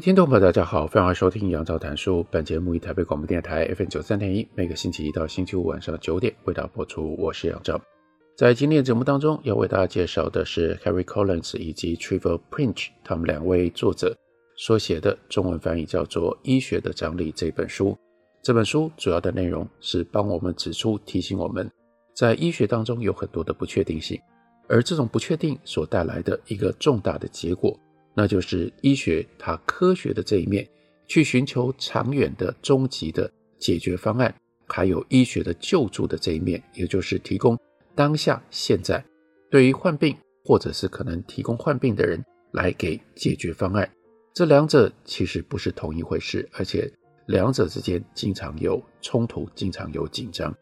听众朋友，大家好，欢迎收听杨照谈书。本节目以台北广播电台 FM 九三点一，每个星期一到星期五晚上九点为大家播出。我是杨照。在今天的节目当中，要为大家介绍的是 Harry Collins 以及 Trevor Prince 他们两位作者所写的中文翻译叫做《医学的张力》这本书。这本书主要的内容是帮我们指出、提醒我们，在医学当中有很多的不确定性，而这种不确定所带来的一个重大的结果。那就是医学它科学的这一面，去寻求长远的终极的解决方案，还有医学的救助的这一面，也就是提供当下现在对于患病或者是可能提供患病的人来给解决方案。这两者其实不是同一回事，而且两者之间经常有冲突，经常有紧张。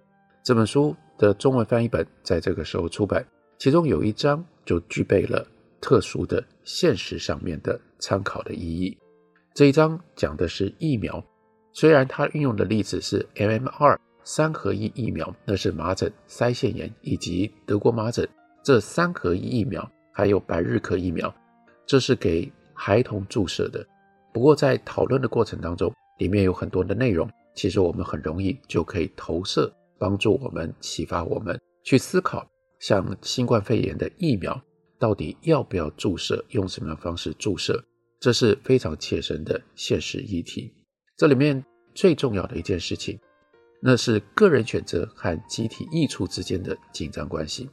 这本书的中文翻译本在这个时候出版，其中有一章就具备了。特殊的现实上面的参考的意义。这一章讲的是疫苗，虽然它运用的例子是 MMR 三合一疫苗，那是麻疹、腮腺炎以及德国麻疹这三合一疫苗，还有百日咳疫苗，这是给孩童注射的。不过在讨论的过程当中，里面有很多的内容，其实我们很容易就可以投射，帮助我们启发我们去思考，像新冠肺炎的疫苗。到底要不要注射？用什么样方式注射？这是非常切身的现实议题。这里面最重要的一件事情，那是个人选择和集体益处之间的紧张关系。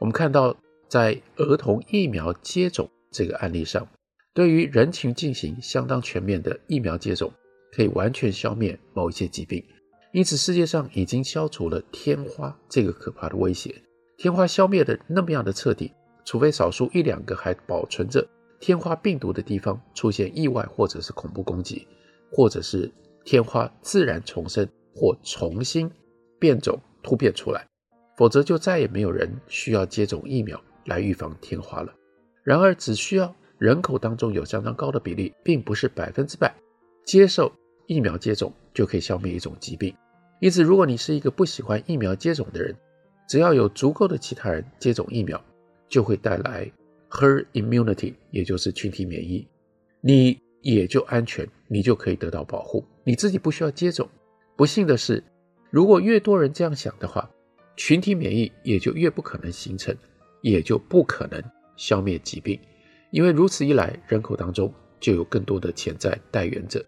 我们看到，在儿童疫苗接种这个案例上，对于人群进行相当全面的疫苗接种，可以完全消灭某一些疾病。因此，世界上已经消除了天花这个可怕的威胁。天花消灭的那么样的彻底。除非少数一两个还保存着天花病毒的地方出现意外或者是恐怖攻击，或者是天花自然重生或重新变种突变出来，否则就再也没有人需要接种疫苗来预防天花了。然而，只需要人口当中有相当高的比例，并不是百分之百接受疫苗接种就可以消灭一种疾病。因此，如果你是一个不喜欢疫苗接种的人，只要有足够的其他人接种疫苗，就会带来 her immunity，也就是群体免疫，你也就安全，你就可以得到保护，你自己不需要接种。不幸的是，如果越多人这样想的话，群体免疫也就越不可能形成，也就不可能消灭疾病，因为如此一来，人口当中就有更多的潜在带源者。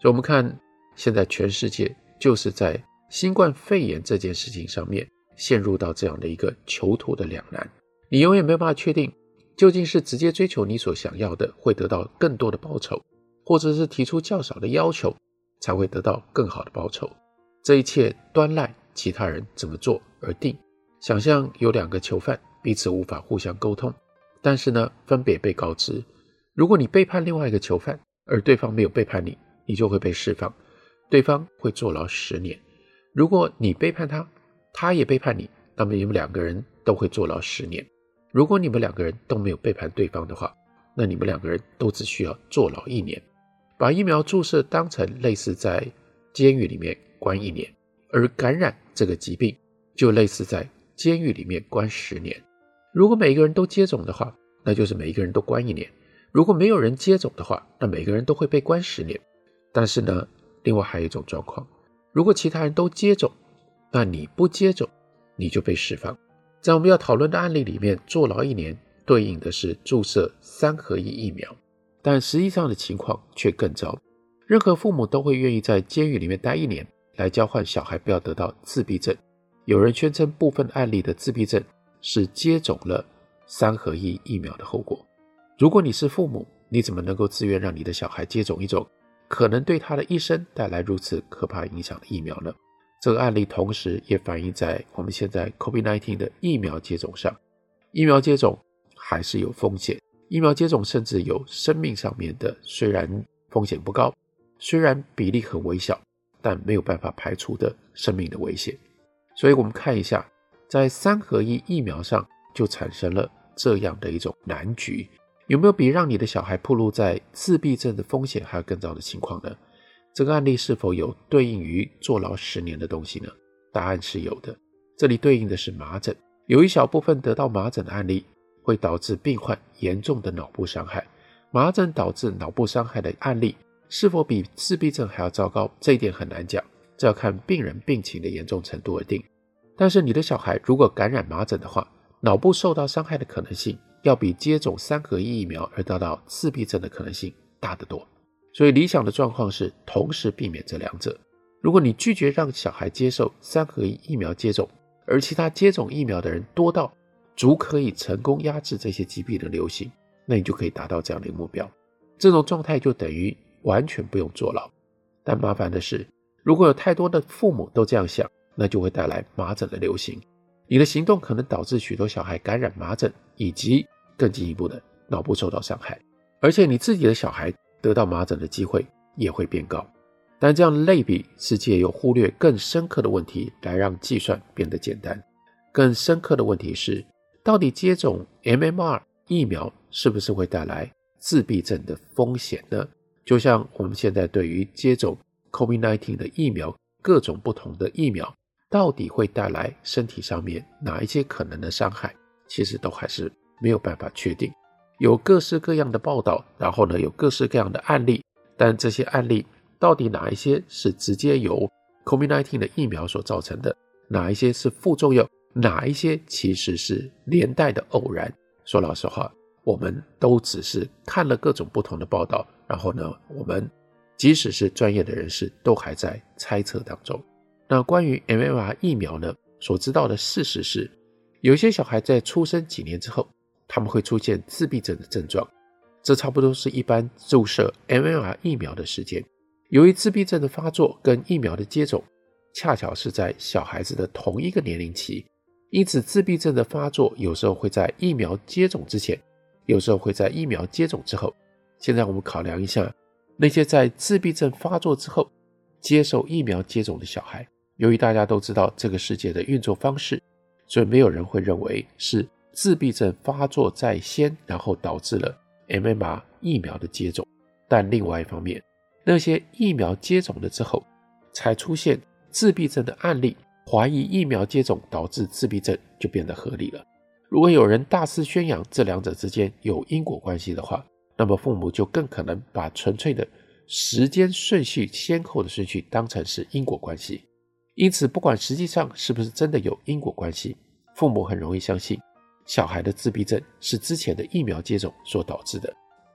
所以，我们看现在全世界就是在新冠肺炎这件事情上面陷入到这样的一个囚徒的两难。你永远没有办法确定，究竟是直接追求你所想要的，会得到更多的报酬，或者是提出较少的要求，才会得到更好的报酬。这一切端赖其他人怎么做而定。想象有两个囚犯彼此无法互相沟通，但是呢，分别被告知，如果你背叛另外一个囚犯，而对方没有背叛你，你就会被释放，对方会坐牢十年。如果你背叛他，他也背叛你，那么你们两个人都会坐牢十年。如果你们两个人都没有背叛对方的话，那你们两个人都只需要坐牢一年。把疫苗注射当成类似在监狱里面关一年，而感染这个疾病就类似在监狱里面关十年。如果每个人都接种的话，那就是每一个人都关一年；如果没有人接种的话，那每个人都会被关十年。但是呢，另外还有一种状况，如果其他人都接种，那你不接种，你就被释放。在我们要讨论的案例里面，坐牢一年对应的是注射三合一疫苗，但实际上的情况却更糟。任何父母都会愿意在监狱里面待一年，来交换小孩不要得到自闭症。有人宣称部分案例的自闭症是接种了三合一疫苗的后果。如果你是父母，你怎么能够自愿让你的小孩接种一种可能对他的一生带来如此可怕影响的疫苗呢？这个案例同时也反映在我们现在 COVID-19 的疫苗接种上。疫苗接种还是有风险。疫苗接种甚至有生命上面的，虽然风险不高，虽然比例很微小，但没有办法排除的生命的危险。所以，我们看一下，在三合一疫苗上就产生了这样的一种难局。有没有比让你的小孩暴露在自闭症的风险还要更糟的情况呢？这个案例是否有对应于坐牢十年的东西呢？答案是有的。这里对应的是麻疹，有一小部分得到麻疹的案例会导致病患严重的脑部伤害。麻疹导致脑部伤害的案例是否比自闭症还要糟糕？这一点很难讲，这要看病人病情的严重程度而定。但是你的小孩如果感染麻疹的话，脑部受到伤害的可能性要比接种三合一疫苗而得到自闭症的可能性大得多。所以理想的状况是同时避免这两者。如果你拒绝让小孩接受三合一疫苗接种，而其他接种疫苗的人多到足可以成功压制这些疾病的流行，那你就可以达到这样的一个目标。这种状态就等于完全不用坐牢。但麻烦的是，如果有太多的父母都这样想，那就会带来麻疹的流行。你的行动可能导致许多小孩感染麻疹，以及更进一步的脑部受到伤害，而且你自己的小孩。得到麻疹的机会也会变高，但这样类比是借由忽略更深刻的问题来让计算变得简单。更深刻的问题是，到底接种 MMR 疫苗是不是会带来自闭症的风险呢？就像我们现在对于接种 COVID-19 的疫苗，各种不同的疫苗到底会带来身体上面哪一些可能的伤害，其实都还是没有办法确定。有各式各样的报道，然后呢，有各式各样的案例，但这些案例到底哪一些是直接由 COVID-19 的疫苗所造成的，哪一些是副作用，哪一些其实是连带的偶然？说老实话，我们都只是看了各种不同的报道，然后呢，我们即使是专业的人士，都还在猜测当中。那关于 MMR 疫苗呢，所知道的事实是，有些小孩在出生几年之后。他们会出现自闭症的症状，这差不多是一般注射 MMR 疫苗的时间。由于自闭症的发作跟疫苗的接种恰巧是在小孩子的同一个年龄期，因此自闭症的发作有时候会在疫苗接种之前，有时候会在疫苗接种之后。现在我们考量一下那些在自闭症发作之后接受疫苗接种的小孩，由于大家都知道这个世界的运作方式，所以没有人会认为是。自闭症发作在先，然后导致了 MMR 疫苗的接种。但另外一方面，那些疫苗接种了之后才出现自闭症的案例，怀疑疫苗接种导致自闭症就变得合理了。如果有人大肆宣扬这两者之间有因果关系的话，那么父母就更可能把纯粹的时间顺序先后的顺序当成是因果关系。因此，不管实际上是不是真的有因果关系，父母很容易相信。小孩的自闭症是之前的疫苗接种所导致的，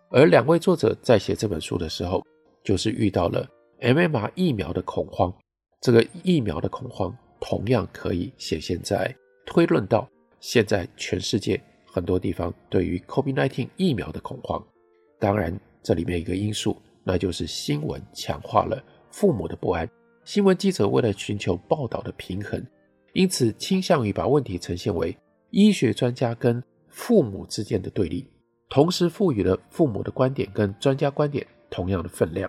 而两位作者在写这本书的时候，就是遇到了 MMR 疫苗的恐慌。这个疫苗的恐慌同样可以显现在推论到现在全世界很多地方对于 COVID-19 疫苗的恐慌。当然，这里面一个因素，那就是新闻强化了父母的不安。新闻记者为了寻求报道的平衡，因此倾向于把问题呈现为。医学专家跟父母之间的对立，同时赋予了父母的观点跟专家观点同样的分量。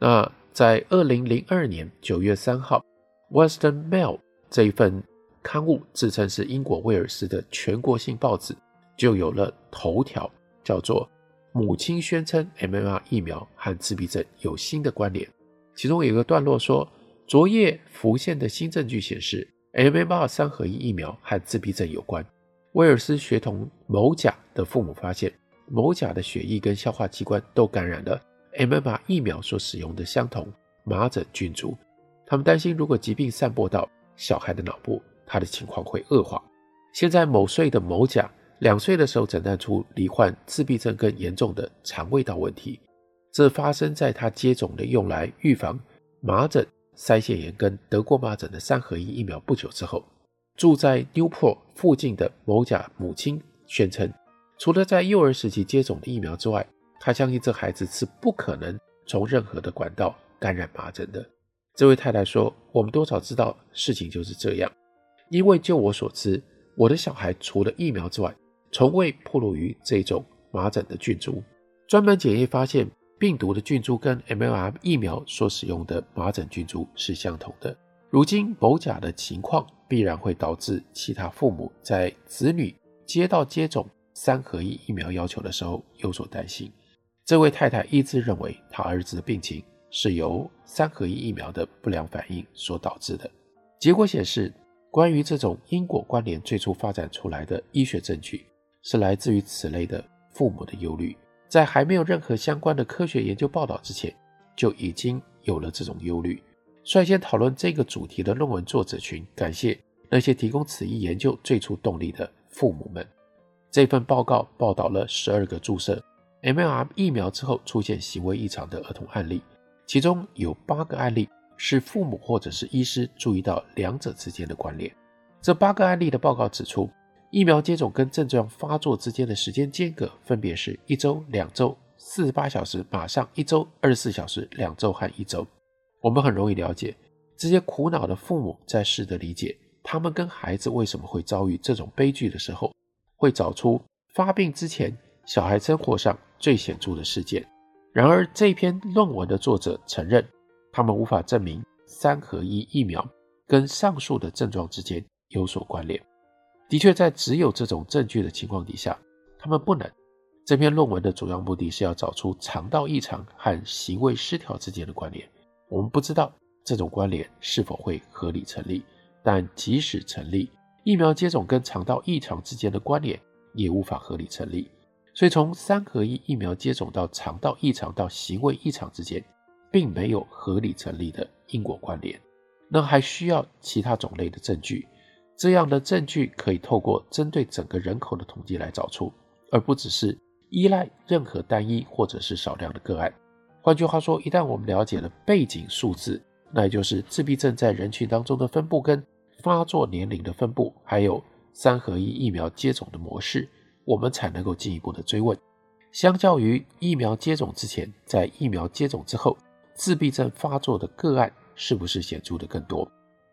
那在二零零二年九月三号，《Western Mail》这一份刊物自称是英国威尔斯的全国性报纸，就有了头条，叫做“母亲宣称 MMR 疫苗和自闭症有新的关联”。其中有一个段落说，昨夜浮现的新证据显示，MMR 三合一疫苗和自闭症有关。威尔斯学童某甲的父母发现，某甲的血液跟消化器官都感染了 MMR 疫苗所使用的相同麻疹菌株。他们担心，如果疾病散播到小孩的脑部，他的情况会恶化。现在，某岁的某甲两岁的时候诊断出罹患自闭症更严重的肠胃道问题，这发生在他接种了用来预防麻疹、腮腺炎跟德国麻疹的三合一疫苗不久之后。住在 Newport 附近的某甲母亲宣称，除了在幼儿时期接种的疫苗之外，她相信这孩子是不可能从任何的管道感染麻疹的。这位太太说：“我们多少知道事情就是这样，因为就我所知，我的小孩除了疫苗之外，从未暴露于这种麻疹的菌株。专门检验发现，病毒的菌株跟 MLR 疫苗所使用的麻疹菌株是相同的。如今某甲的情况必然会导致其他父母在子女接到接种三合一疫苗要求的时候有所担心。这位太太一直认为，她儿子的病情是由三合一疫苗的不良反应所导致的。结果显示，关于这种因果关联最初发展出来的医学证据，是来自于此类的父母的忧虑。在还没有任何相关的科学研究报道之前，就已经有了这种忧虑。率先讨论这个主题的论文作者群，感谢那些提供此一研究最初动力的父母们。这份报告报道了十二个注射。mRNA 疫苗之后出现行为异常的儿童案例，其中有八个案例是父母或者是医师注意到两者之间的关联。这八个案例的报告指出，疫苗接种跟症状发作之间的时间间隔分别是一周、两周、四十八小时、马上一周、二十四小时、两周和一周。我们很容易了解这些苦恼的父母在试着理解他们跟孩子为什么会遭遇这种悲剧的时候，会找出发病之前小孩生活上最显著的事件。然而，这篇论文的作者承认，他们无法证明三合一疫苗跟上述的症状之间有所关联。的确，在只有这种证据的情况底下，他们不能。这篇论文的主要目的是要找出肠道异常和行为失调之间的关联。我们不知道这种关联是否会合理成立，但即使成立，疫苗接种跟肠道异常之间的关联也无法合理成立。所以，从三合一疫苗接种到肠道异常到行为异常之间，并没有合理成立的因果关联。那还需要其他种类的证据。这样的证据可以透过针对整个人口的统计来找出，而不只是依赖任何单一或者是少量的个案。换句话说，一旦我们了解了背景数字，那也就是自闭症在人群当中的分布跟发作年龄的分布，还有三合一疫苗接种的模式。我们才能够进一步的追问，相较于疫苗接种之前，在疫苗接种之后，自闭症发作的个案是不是显著的更多？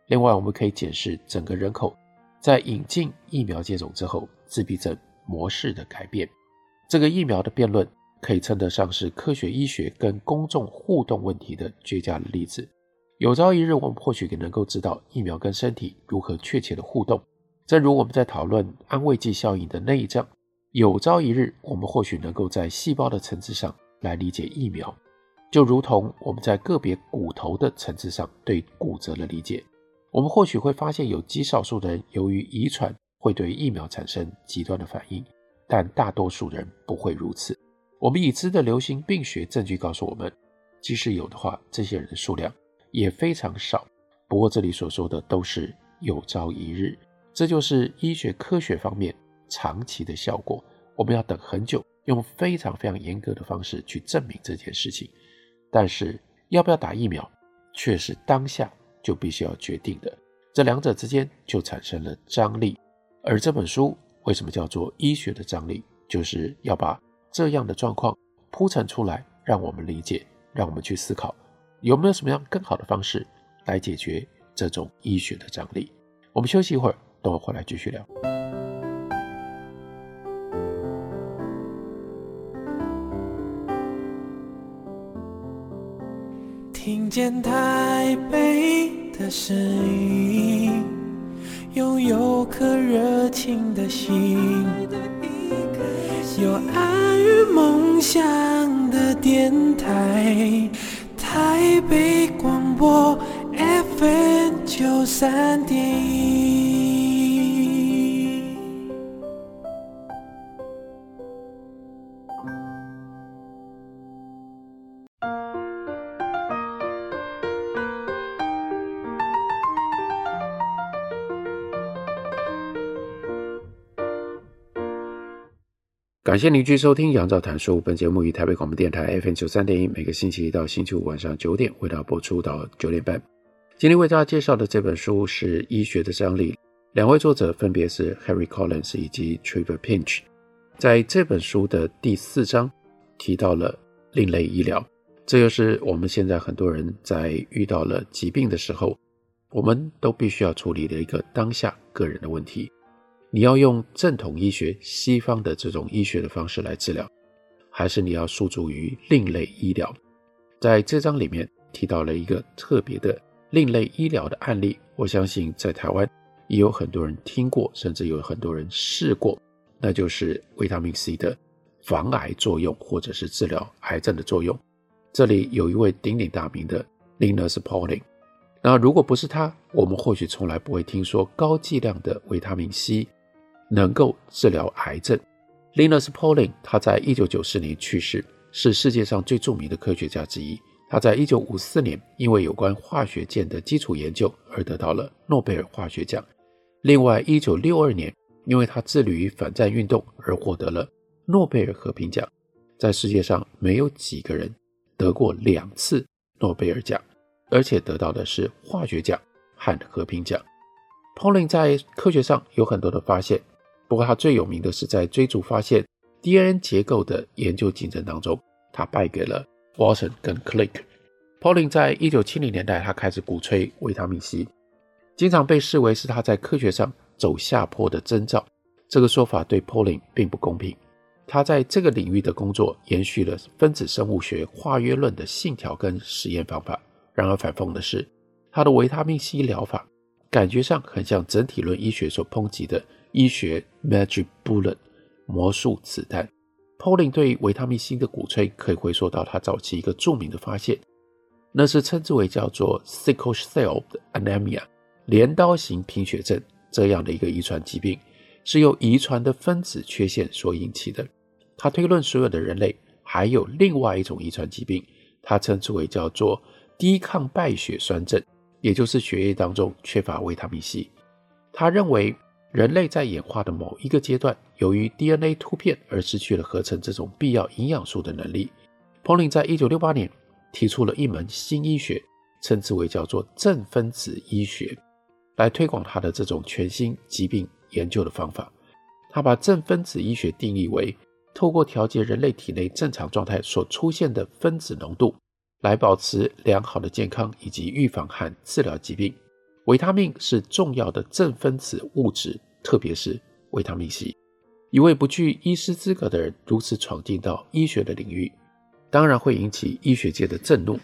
另外，我们可以检视整个人口在引进疫苗接种之后，自闭症模式的改变。这个疫苗的辩论可以称得上是科学医学跟公众互动问题的绝佳例子。有朝一日，我们或许也能够知道疫苗跟身体如何确切的互动。正如我们在讨论安慰剂效应的那一章。有朝一日，我们或许能够在细胞的层次上来理解疫苗，就如同我们在个别骨头的层次上对骨折的理解。我们或许会发现有极少数人由于遗传会对疫苗产生极端的反应，但大多数人不会如此。我们已知的流行病学证据告诉我们，即使有的话，这些人的数量也非常少。不过这里所说的都是有朝一日，这就是医学科学方面。长期的效果，我们要等很久，用非常非常严格的方式去证明这件事情。但是，要不要打疫苗，却是当下就必须要决定的。这两者之间就产生了张力。而这本书为什么叫做医学的张力？就是要把这样的状况铺陈出来，让我们理解，让我们去思考，有没有什么样更好的方式来解决这种医学的张力。我们休息一会儿，等我回来继续聊。听见台北的声音，拥有颗热情的心，有爱与梦想的电台，台北广播 FM 九三点感谢您继续收听《杨照谈书》。本节目于台北广播电台 FM 九三点一，每个星期一到星期五晚上九点为大家播出到九点半。今天为大家介绍的这本书是《医学的张力》，两位作者分别是 Harry Collins 以及 Trevor Pinch。在这本书的第四章提到了另类医疗，这就是我们现在很多人在遇到了疾病的时候，我们都必须要处理的一个当下个人的问题。你要用正统医学、西方的这种医学的方式来治疗，还是你要诉诸于另类医疗？在这章里面提到了一个特别的另类医疗的案例，我相信在台湾也有很多人听过，甚至有很多人试过，那就是维他命 C 的防癌作用，或者是治疗癌症的作用。这里有一位鼎鼎大名的 Linus Pauling，那如果不是他，我们或许从来不会听说高剂量的维他命 C 能够治疗癌症。Linus Pauling 他在一九九四年去世。是世界上最著名的科学家之一。他在一九五四年因为有关化学键的基础研究而得到了诺贝尔化学奖。另外，一九六二年因为他致力于反战运动而获得了诺贝尔和平奖。在世界上没有几个人得过两次诺贝尔奖，而且得到的是化学奖和和平奖。Pauling 在科学上有很多的发现，不过他最有名的是在追逐发现。DNA 结构的研究竞争当中，他败给了 Watson 跟 Crick。Pauling 在一九七零年代，他开始鼓吹维他命 C，经常被视为是他在科学上走下坡的征兆。这个说法对 Pauling 并不公平。他在这个领域的工作延续了分子生物学化约论的信条跟实验方法。然而反讽的是，他的维他命 C 疗法感觉上很像整体论医学所抨击的医学 Magic Bullet。魔术子弹，Pauling 对维他命 C 的鼓吹可以回溯到他早期一个著名的发现，那是称之为叫做 sickle cell 的 anemia 镰刀型贫血症这样的一个遗传疾病，是由遗传的分子缺陷所引起的。他推论所有的人类还有另外一种遗传疾病，他称之为叫做低抗败血酸症，也就是血液当中缺乏维他命 C。他认为。人类在演化的某一个阶段，由于 DNA 突变而失去了合成这种必要营养素的能力。Pauling 在一九六八年提出了一门新医学，称之为叫做正分子医学，来推广他的这种全新疾病研究的方法。他把正分子医学定义为透过调节人类体内正常状态所出现的分子浓度，来保持良好的健康以及预防和治疗疾病。维他命是重要的正分子物质，特别是维他命 C。一位不具医师资格的人如此闯进到医学的领域，当然会引起医学界的震怒。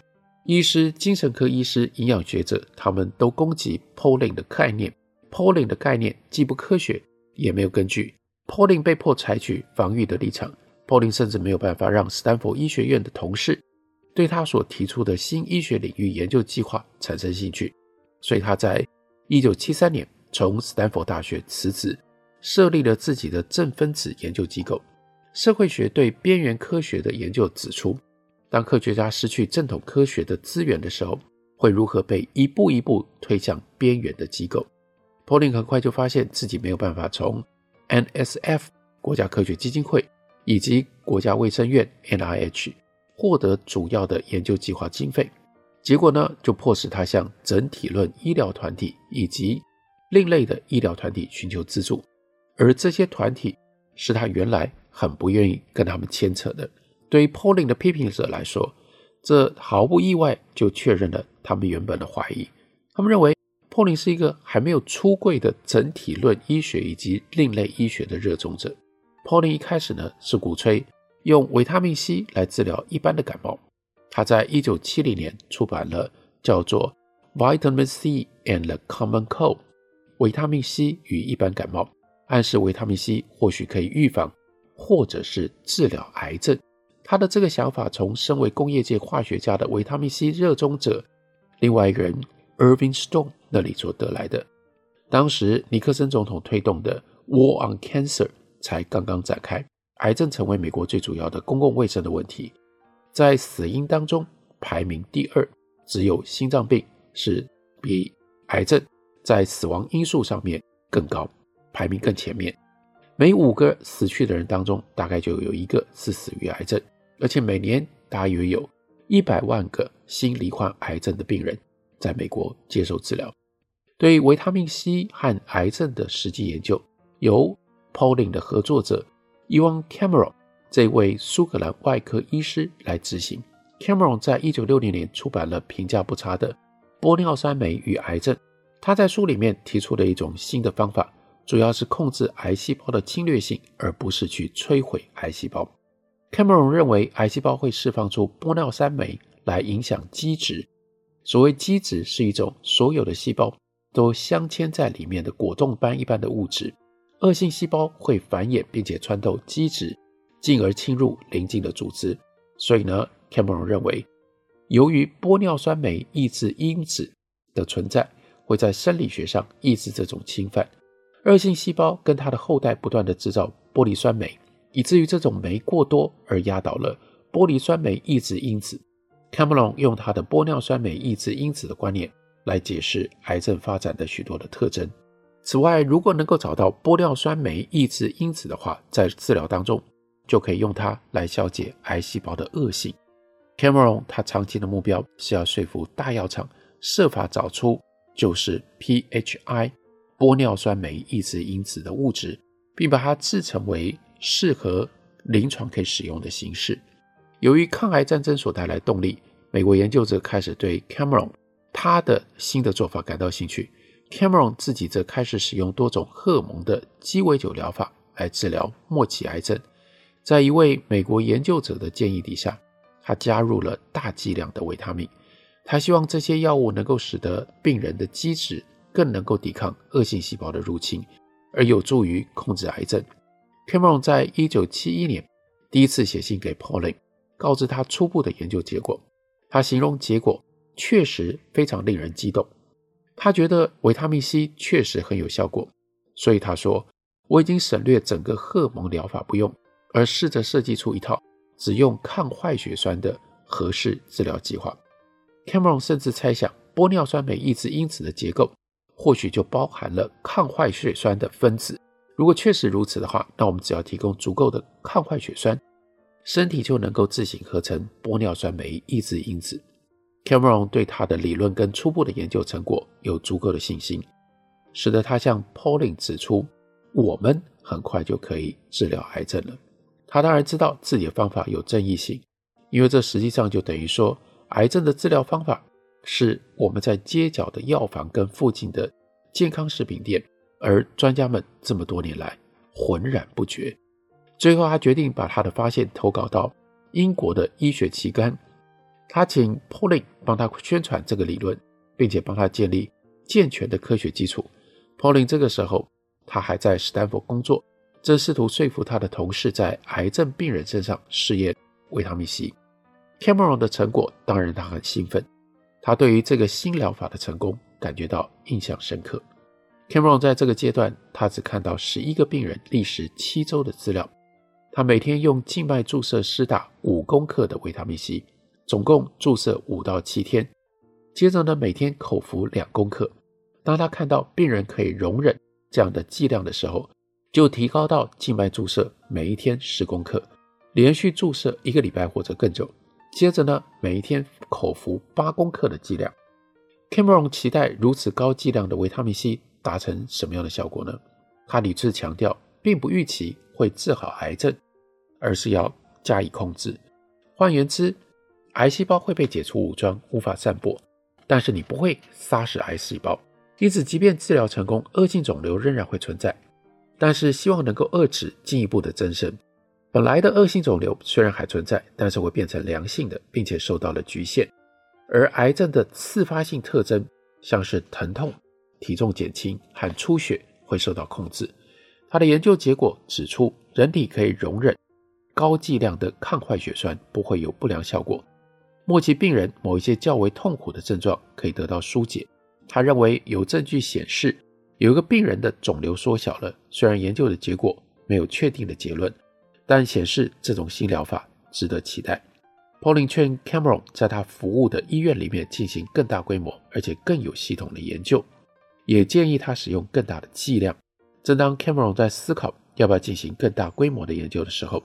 医师、精神科医师、营养学者，他们都攻击 Pauling 的概念。Pauling 的概念既不科学，也没有根据。Pauling 被迫采取防御的立场。Pauling 甚至没有办法让斯坦福医学院的同事对他所提出的新医学领域研究计划产生兴趣。所以他在一九七三年从斯坦福大学辞职，设立了自己的正分子研究机构。社会学对边缘科学的研究指出，当科学家失去正统科学的资源的时候，会如何被一步一步推向边缘的机构。柏林很快就发现自己没有办法从 NSF 国家科学基金会以及国家卫生院 NIH 获得主要的研究计划经费。结果呢，就迫使他向整体论医疗团体以及另类的医疗团体寻求资助，而这些团体是他原来很不愿意跟他们牵扯的。对于 Pauling 的批评者来说，这毫不意外就确认了他们原本的怀疑。他们认为 Pauling 是一个还没有出柜的整体论医学以及另类医学的热衷者。Pauling 一开始呢，是鼓吹用维他命 C 来治疗一般的感冒。他在一九七零年出版了叫做《Vitamin C and the Common Cold》维他命 C 与一般感冒，暗示维他命 C 或许可以预防或者是治疗癌症。他的这个想法从身为工业界化学家的维他命 C 热衷者另外一个人 Irving Stone 那里所得来的。当时尼克森总统推动的 War on Cancer 才刚刚展开，癌症成为美国最主要的公共卫生的问题。在死因当中排名第二，只有心脏病是比癌症在死亡因素上面更高，排名更前面。每五个死去的人当中，大概就有一个是死于癌症，而且每年大约有一百万个新罹患癌症的病人在美国接受治疗。对维他命 C 和癌症的实际研究，由 Pauling 的合作者 Ewan Cameron。这位苏格兰外科医师来执行。Cameron 在一九六零年出版了评价不差的《玻尿酸酶与癌症》。他在书里面提出了一种新的方法，主要是控制癌细胞的侵略性，而不是去摧毁癌细胞。Cameron 认为，癌细胞会释放出玻尿酸酶来影响基质。所谓基质是一种所有的细胞都镶嵌在里面的果冻般一般的物质。恶性细胞会繁衍，并且穿透基质，进而侵入邻近的组织。所以呢，Cameron 认为，由于玻尿酸酶抑制因子的存在，会在生理学上抑制这种侵犯。恶性细胞跟它的后代不断地制造玻璃酸酶，以至于这种酶过多而压倒了玻璃酸酶抑制因子。Cameron 用他的玻尿酸酶抑制因子的观念来解释癌症发展的许多的特征。此外，如果能够找到玻尿酸酶抑制因子的话，在治疗当中就可以用它来消解癌细胞的恶性。Cameron 他长期的目标是要说服大药厂设法找出就是 PHI 玻尿酸酶抑制因子的物质，并把它制成为适合临床可以使用的形式。由于抗癌战争所带来动力，美国研究者开始对 Cameron 他的新的做法感到兴趣。Cameron 自己则开始使用多种荷尔蒙的鸡尾酒疗法来治疗末期癌症。在一位美国研究者的建议底下，他加入了大剂量的维他命。他希望这些药物能够使得病人的基质更能够抵抗恶性细胞的入侵，而有助于控制癌症。Cameron 在一九七一年第一次写信给 Pauling，告知他初步的研究结果。他形容结果确实非常令人激动。他觉得维他命 C 确实很有效果，所以他说：“我已经省略整个荷尔蒙疗法不用，而试着设计出一套只用抗坏血酸的合适治疗计划。” Cameron 甚至猜想，玻尿酸酶抑制因子的结构或许就包含了抗坏血酸的分子。如果确实如此的话，那我们只要提供足够的抗坏血酸，身体就能够自行合成玻尿酸酶抑制因子。Cameron 对他的理论跟初步的研究成果有足够的信心，使得他向 Pauling 指出，我们很快就可以治疗癌症了。他当然知道自己的方法有争议性，因为这实际上就等于说，癌症的治疗方法是我们在街角的药房跟附近的健康食品店，而专家们这么多年来浑然不觉。最后，他决定把他的发现投稿到英国的医学期刊。他请 Pauling 帮他宣传这个理论，并且帮他建立健全的科学基础。Pauling 这个时候他还在斯坦福工作，正试图说服他的同事在癌症病人身上试验维他命 C。Cameron 的成果当然他很兴奋，他对于这个新疗法的成功感觉到印象深刻。Cameron 在这个阶段他只看到十一个病人历时七周的资料，他每天用静脉注射施打五公克的维他命 C。总共注射五到七天，接着呢，每天口服两公克。当他看到病人可以容忍这样的剂量的时候，就提高到静脉注射每一天十公克，连续注射一个礼拜或者更久。接着呢，每一天口服八公克的剂量。Cameron 期待如此高剂量的维他命 C 达成什么样的效果呢？他屡次强调，并不预期会治好癌症，而是要加以控制。换言之，癌细胞会被解除武装，无法散播，但是你不会杀死癌细胞。因此，即便治疗成功，恶性肿瘤仍然会存在。但是，希望能够遏制进一步的增生。本来的恶性肿瘤虽然还存在，但是会变成良性的，并且受到了局限。而癌症的次发性特征，像是疼痛、体重减轻和出血，会受到控制。他的研究结果指出，人体可以容忍高剂量的抗坏血酸，不会有不良效果。末期病人某一些较为痛苦的症状可以得到纾解。他认为有证据显示，有一个病人的肿瘤缩小了。虽然研究的结果没有确定的结论，但显示这种新疗法值得期待。Pauling 劝 Cameron 在他服务的医院里面进行更大规模而且更有系统的研究，也建议他使用更大的剂量。正当 Cameron 在思考要不要进行更大规模的研究的时候，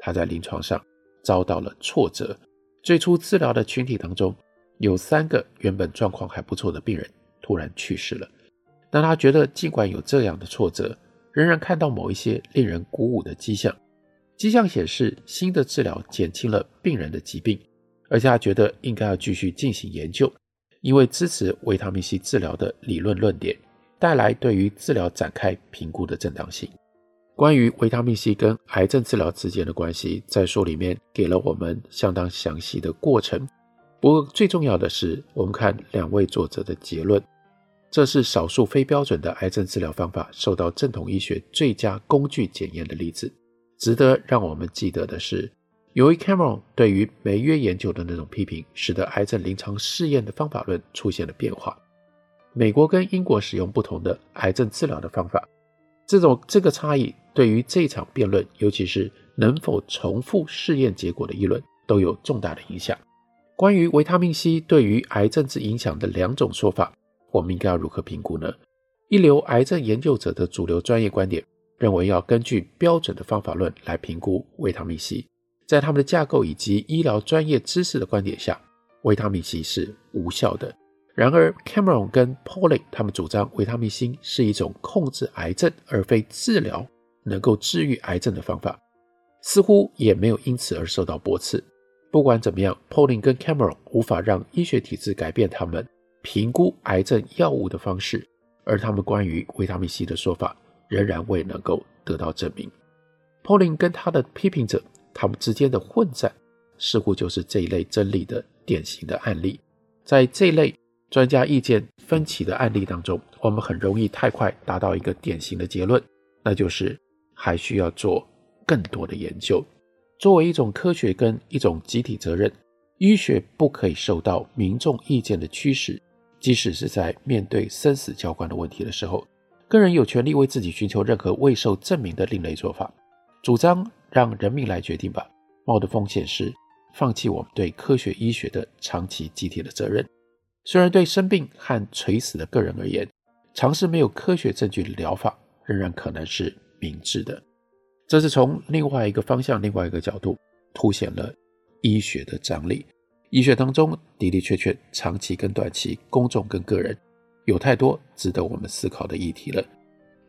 他在临床上遭到了挫折。最初治疗的群体当中，有三个原本状况还不错的病人突然去世了。但他觉得，尽管有这样的挫折，仍然看到某一些令人鼓舞的迹象。迹象显示，新的治疗减轻了病人的疾病，而且他觉得应该要继续进行研究，因为支持维他命 C 治疗的理论论点带来对于治疗展开评估的正当性。关于维他命 C 跟癌症治疗之间的关系，在书里面给了我们相当详细的过程。不过最重要的是，我们看两位作者的结论。这是少数非标准的癌症治疗方法受到正统医学最佳工具检验的例子。值得让我们记得的是，由于 Cameron 对于梅约研究的那种批评，使得癌症临床试验的方法论出现了变化。美国跟英国使用不同的癌症治疗的方法，这种这个差异对于这场辩论，尤其是能否重复试验结果的议论，都有重大的影响。关于维他命 C 对于癌症之影响的两种说法。我们应该要如何评估呢？一流癌症研究者的主流专业观点认为，要根据标准的方法论来评估维他命 C。在他们的架构以及医疗专业知识的观点下，维他命 C 是无效的。然而，Cameron 跟 Pauling 他们主张维他命 C 是一种控制癌症而非治疗，能够治愈癌症的方法，似乎也没有因此而受到驳斥。不管怎么样，Pauling 跟 Cameron 无法让医学体制改变他们。评估癌症药物的方式，而他们关于维他命 C 的说法仍然未能够得到证明。Pauling 跟他的批评者，他们之间的混战，似乎就是这一类真理的典型的案例。在这类专家意见分歧的案例当中，我们很容易太快达到一个典型的结论，那就是还需要做更多的研究。作为一种科学跟一种集体责任，医学不可以受到民众意见的驱使。即使是在面对生死交关的问题的时候，个人有权利为自己寻求任何未受证明的另类做法。主张让人民来决定吧，冒的风险是放弃我们对科学医学的长期集体的责任。虽然对生病和垂死的个人而言，尝试没有科学证据的疗法仍然可能是明智的。这是从另外一个方向、另外一个角度凸显了医学的张力。医学当中的的确确，长期跟短期，公众跟个人，有太多值得我们思考的议题了。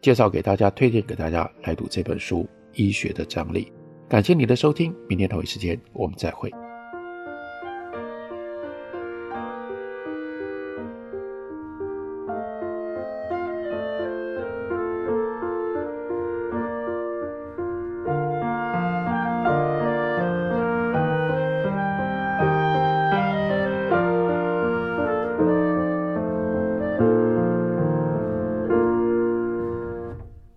介绍给大家，推荐给大家来读这本书《医学的张力》。感谢你的收听，明天同一时间我们再会。